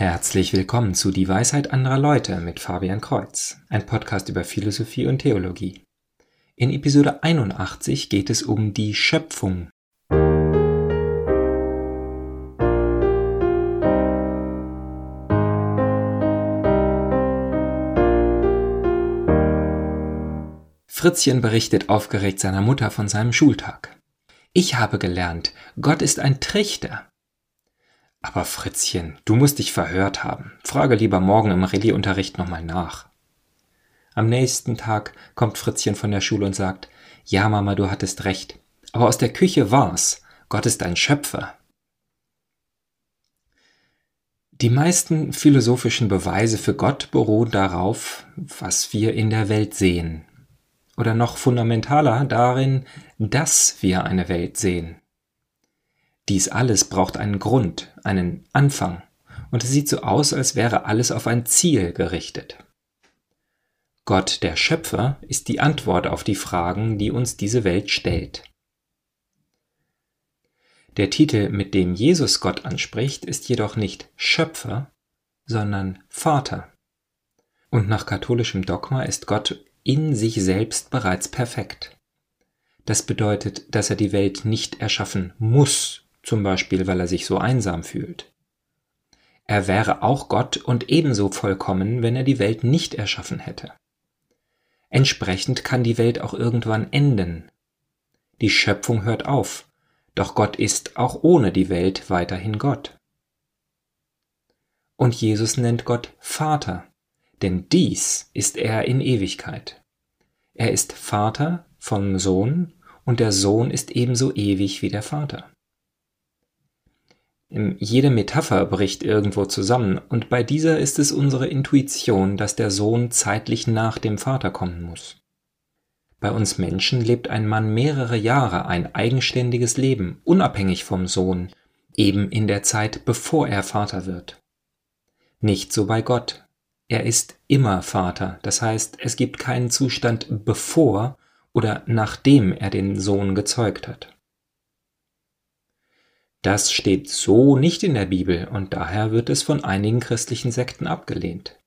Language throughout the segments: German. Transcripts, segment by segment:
Herzlich willkommen zu Die Weisheit anderer Leute mit Fabian Kreuz, ein Podcast über Philosophie und Theologie. In Episode 81 geht es um die Schöpfung. Fritzchen berichtet aufgeregt seiner Mutter von seinem Schultag. Ich habe gelernt, Gott ist ein Trichter. Aber Fritzchen, du musst dich verhört haben. Frage lieber morgen im Rallye-Unterricht nochmal nach. Am nächsten Tag kommt Fritzchen von der Schule und sagt, ja Mama, du hattest recht. Aber aus der Küche war's. Gott ist ein Schöpfer. Die meisten philosophischen Beweise für Gott beruhen darauf, was wir in der Welt sehen. Oder noch fundamentaler darin, dass wir eine Welt sehen. Dies alles braucht einen Grund, einen Anfang, und es sieht so aus, als wäre alles auf ein Ziel gerichtet. Gott, der Schöpfer, ist die Antwort auf die Fragen, die uns diese Welt stellt. Der Titel, mit dem Jesus Gott anspricht, ist jedoch nicht Schöpfer, sondern Vater. Und nach katholischem Dogma ist Gott in sich selbst bereits perfekt. Das bedeutet, dass er die Welt nicht erschaffen muss, zum Beispiel weil er sich so einsam fühlt. Er wäre auch Gott und ebenso vollkommen, wenn er die Welt nicht erschaffen hätte. Entsprechend kann die Welt auch irgendwann enden. Die Schöpfung hört auf, doch Gott ist auch ohne die Welt weiterhin Gott. Und Jesus nennt Gott Vater, denn dies ist er in Ewigkeit. Er ist Vater vom Sohn und der Sohn ist ebenso ewig wie der Vater. Jede Metapher bricht irgendwo zusammen, und bei dieser ist es unsere Intuition, dass der Sohn zeitlich nach dem Vater kommen muss. Bei uns Menschen lebt ein Mann mehrere Jahre ein eigenständiges Leben, unabhängig vom Sohn, eben in der Zeit, bevor er Vater wird. Nicht so bei Gott. Er ist immer Vater, das heißt, es gibt keinen Zustand bevor oder nachdem er den Sohn gezeugt hat. Das steht so nicht in der Bibel und daher wird es von einigen christlichen Sekten abgelehnt.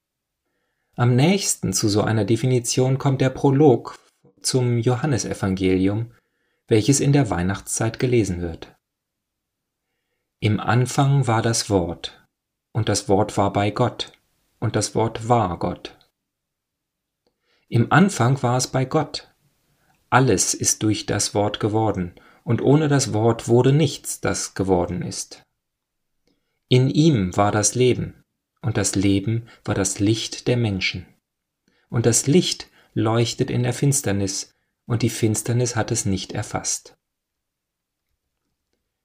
Am nächsten zu so einer Definition kommt der Prolog zum Johannesevangelium, welches in der Weihnachtszeit gelesen wird. Im Anfang war das Wort, und das Wort war bei Gott, und das Wort war Gott. Im Anfang war es bei Gott. Alles ist durch das Wort geworden, und ohne das Wort wurde nichts, das geworden ist. In ihm war das Leben, und das Leben war das Licht der Menschen. Und das Licht leuchtet in der Finsternis, und die Finsternis hat es nicht erfasst.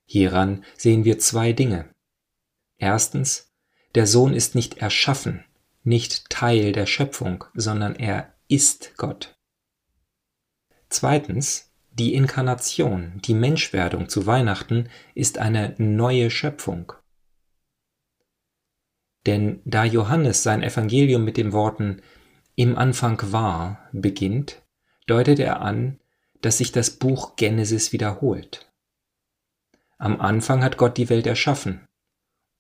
Hieran sehen wir zwei Dinge. Erstens, der Sohn ist nicht erschaffen, nicht Teil der Schöpfung, sondern er ist Gott. Zweitens, die Inkarnation, die Menschwerdung zu Weihnachten ist eine neue Schöpfung. Denn da Johannes sein Evangelium mit den Worten im Anfang war beginnt, deutet er an, dass sich das Buch Genesis wiederholt. Am Anfang hat Gott die Welt erschaffen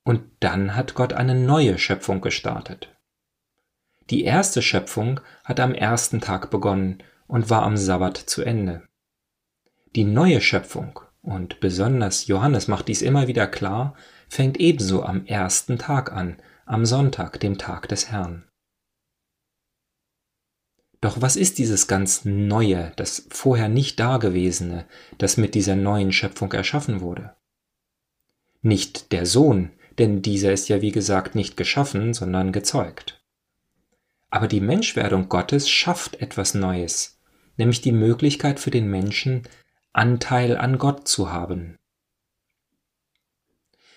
und dann hat Gott eine neue Schöpfung gestartet. Die erste Schöpfung hat am ersten Tag begonnen und war am Sabbat zu Ende. Die neue Schöpfung, und besonders Johannes macht dies immer wieder klar, fängt ebenso am ersten Tag an, am Sonntag, dem Tag des Herrn. Doch was ist dieses ganz Neue, das vorher nicht Dagewesene, das mit dieser neuen Schöpfung erschaffen wurde? Nicht der Sohn, denn dieser ist ja wie gesagt nicht geschaffen, sondern gezeugt. Aber die Menschwerdung Gottes schafft etwas Neues, nämlich die Möglichkeit für den Menschen, Anteil an Gott zu haben.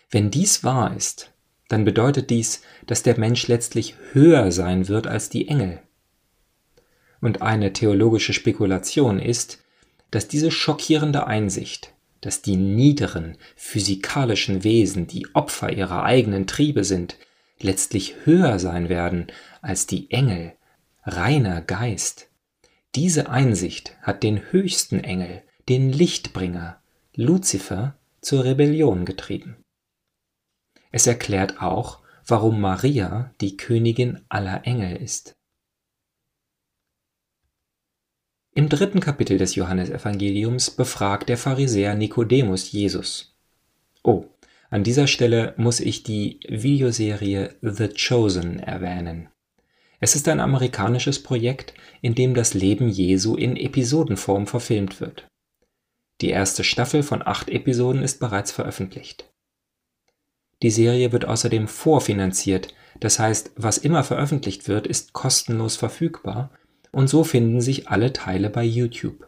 Wenn dies wahr ist, dann bedeutet dies, dass der Mensch letztlich höher sein wird als die Engel. Und eine theologische Spekulation ist, dass diese schockierende Einsicht, dass die niederen physikalischen Wesen, die Opfer ihrer eigenen Triebe sind, letztlich höher sein werden als die Engel, reiner Geist. Diese Einsicht hat den höchsten Engel, den Lichtbringer Luzifer zur Rebellion getrieben. Es erklärt auch, warum Maria die Königin aller Engel ist. Im dritten Kapitel des Johannesevangeliums befragt der Pharisäer Nikodemus Jesus. Oh, an dieser Stelle muss ich die Videoserie The Chosen erwähnen. Es ist ein amerikanisches Projekt, in dem das Leben Jesu in Episodenform verfilmt wird. Die erste Staffel von acht Episoden ist bereits veröffentlicht. Die Serie wird außerdem vorfinanziert, das heißt, was immer veröffentlicht wird, ist kostenlos verfügbar und so finden sich alle Teile bei YouTube.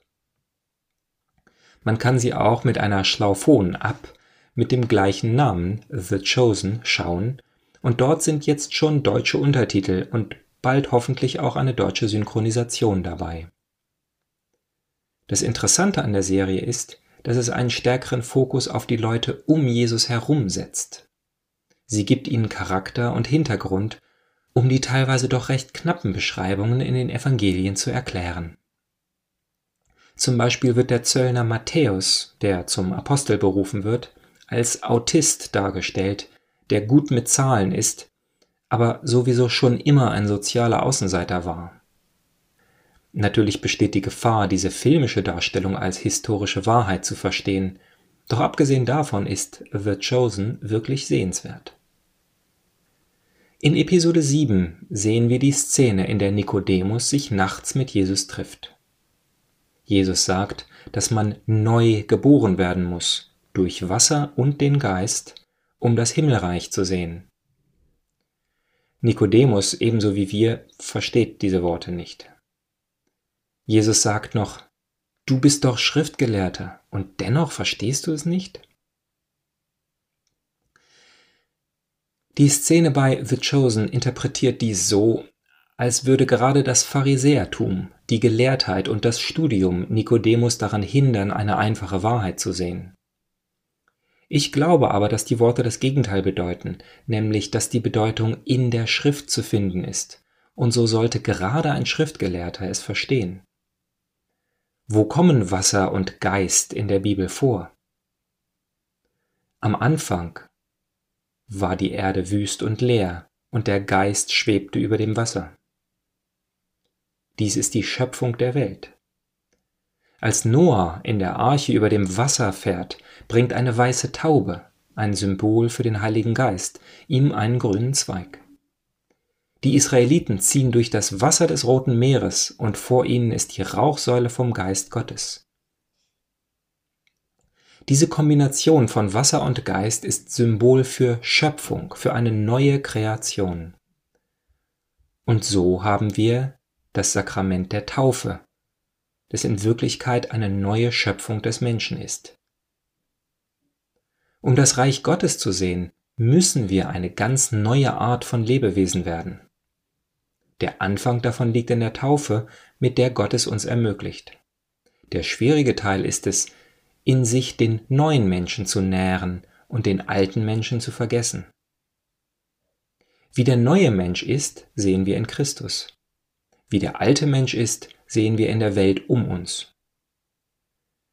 Man kann sie auch mit einer Schlauphon-App mit dem gleichen Namen The Chosen schauen und dort sind jetzt schon deutsche Untertitel und bald hoffentlich auch eine deutsche Synchronisation dabei. Das Interessante an der Serie ist, dass es einen stärkeren Fokus auf die Leute um Jesus herum setzt. Sie gibt ihnen Charakter und Hintergrund, um die teilweise doch recht knappen Beschreibungen in den Evangelien zu erklären. Zum Beispiel wird der Zöllner Matthäus, der zum Apostel berufen wird, als Autist dargestellt, der gut mit Zahlen ist, aber sowieso schon immer ein sozialer Außenseiter war. Natürlich besteht die Gefahr, diese filmische Darstellung als historische Wahrheit zu verstehen, doch abgesehen davon ist The Chosen wirklich sehenswert. In Episode 7 sehen wir die Szene, in der Nikodemus sich nachts mit Jesus trifft. Jesus sagt, dass man neu geboren werden muss, durch Wasser und den Geist, um das Himmelreich zu sehen. Nikodemus, ebenso wie wir, versteht diese Worte nicht. Jesus sagt noch, du bist doch Schriftgelehrter und dennoch verstehst du es nicht? Die Szene bei The Chosen interpretiert dies so, als würde gerade das Pharisäertum, die Gelehrtheit und das Studium Nikodemus daran hindern, eine einfache Wahrheit zu sehen. Ich glaube aber, dass die Worte das Gegenteil bedeuten, nämlich dass die Bedeutung in der Schrift zu finden ist, und so sollte gerade ein Schriftgelehrter es verstehen. Wo kommen Wasser und Geist in der Bibel vor? Am Anfang war die Erde wüst und leer, und der Geist schwebte über dem Wasser. Dies ist die Schöpfung der Welt. Als Noah in der Arche über dem Wasser fährt, bringt eine weiße Taube, ein Symbol für den Heiligen Geist, ihm einen grünen Zweig. Die Israeliten ziehen durch das Wasser des Roten Meeres und vor ihnen ist die Rauchsäule vom Geist Gottes. Diese Kombination von Wasser und Geist ist Symbol für Schöpfung, für eine neue Kreation. Und so haben wir das Sakrament der Taufe, das in Wirklichkeit eine neue Schöpfung des Menschen ist. Um das Reich Gottes zu sehen, müssen wir eine ganz neue Art von Lebewesen werden. Der Anfang davon liegt in der Taufe, mit der Gott es uns ermöglicht. Der schwierige Teil ist es, in sich den neuen Menschen zu nähren und den alten Menschen zu vergessen. Wie der neue Mensch ist, sehen wir in Christus. Wie der alte Mensch ist, sehen wir in der Welt um uns.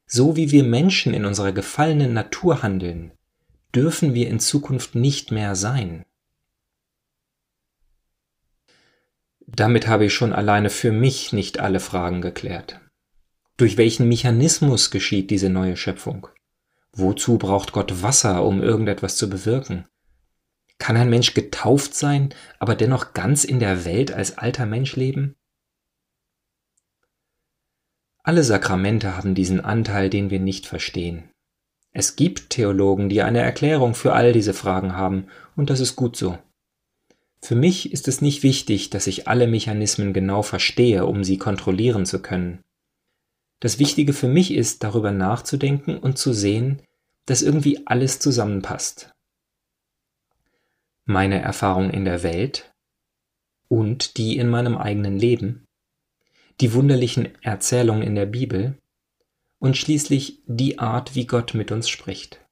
So wie wir Menschen in unserer gefallenen Natur handeln, dürfen wir in Zukunft nicht mehr sein. Damit habe ich schon alleine für mich nicht alle Fragen geklärt. Durch welchen Mechanismus geschieht diese neue Schöpfung? Wozu braucht Gott Wasser, um irgendetwas zu bewirken? Kann ein Mensch getauft sein, aber dennoch ganz in der Welt als alter Mensch leben? Alle Sakramente haben diesen Anteil, den wir nicht verstehen. Es gibt Theologen, die eine Erklärung für all diese Fragen haben, und das ist gut so. Für mich ist es nicht wichtig, dass ich alle Mechanismen genau verstehe, um sie kontrollieren zu können. Das Wichtige für mich ist, darüber nachzudenken und zu sehen, dass irgendwie alles zusammenpasst. Meine Erfahrung in der Welt und die in meinem eigenen Leben, die wunderlichen Erzählungen in der Bibel und schließlich die Art, wie Gott mit uns spricht.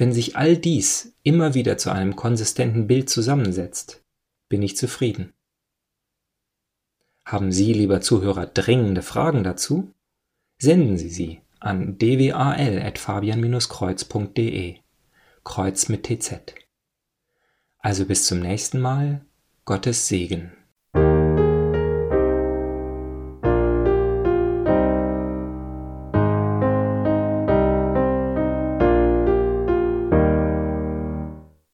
Wenn sich all dies immer wieder zu einem konsistenten Bild zusammensetzt, bin ich zufrieden. Haben Sie, lieber Zuhörer, dringende Fragen dazu? Senden Sie sie an dwal.fabian-kreuz.de Kreuz mit TZ. Also bis zum nächsten Mal, Gottes Segen.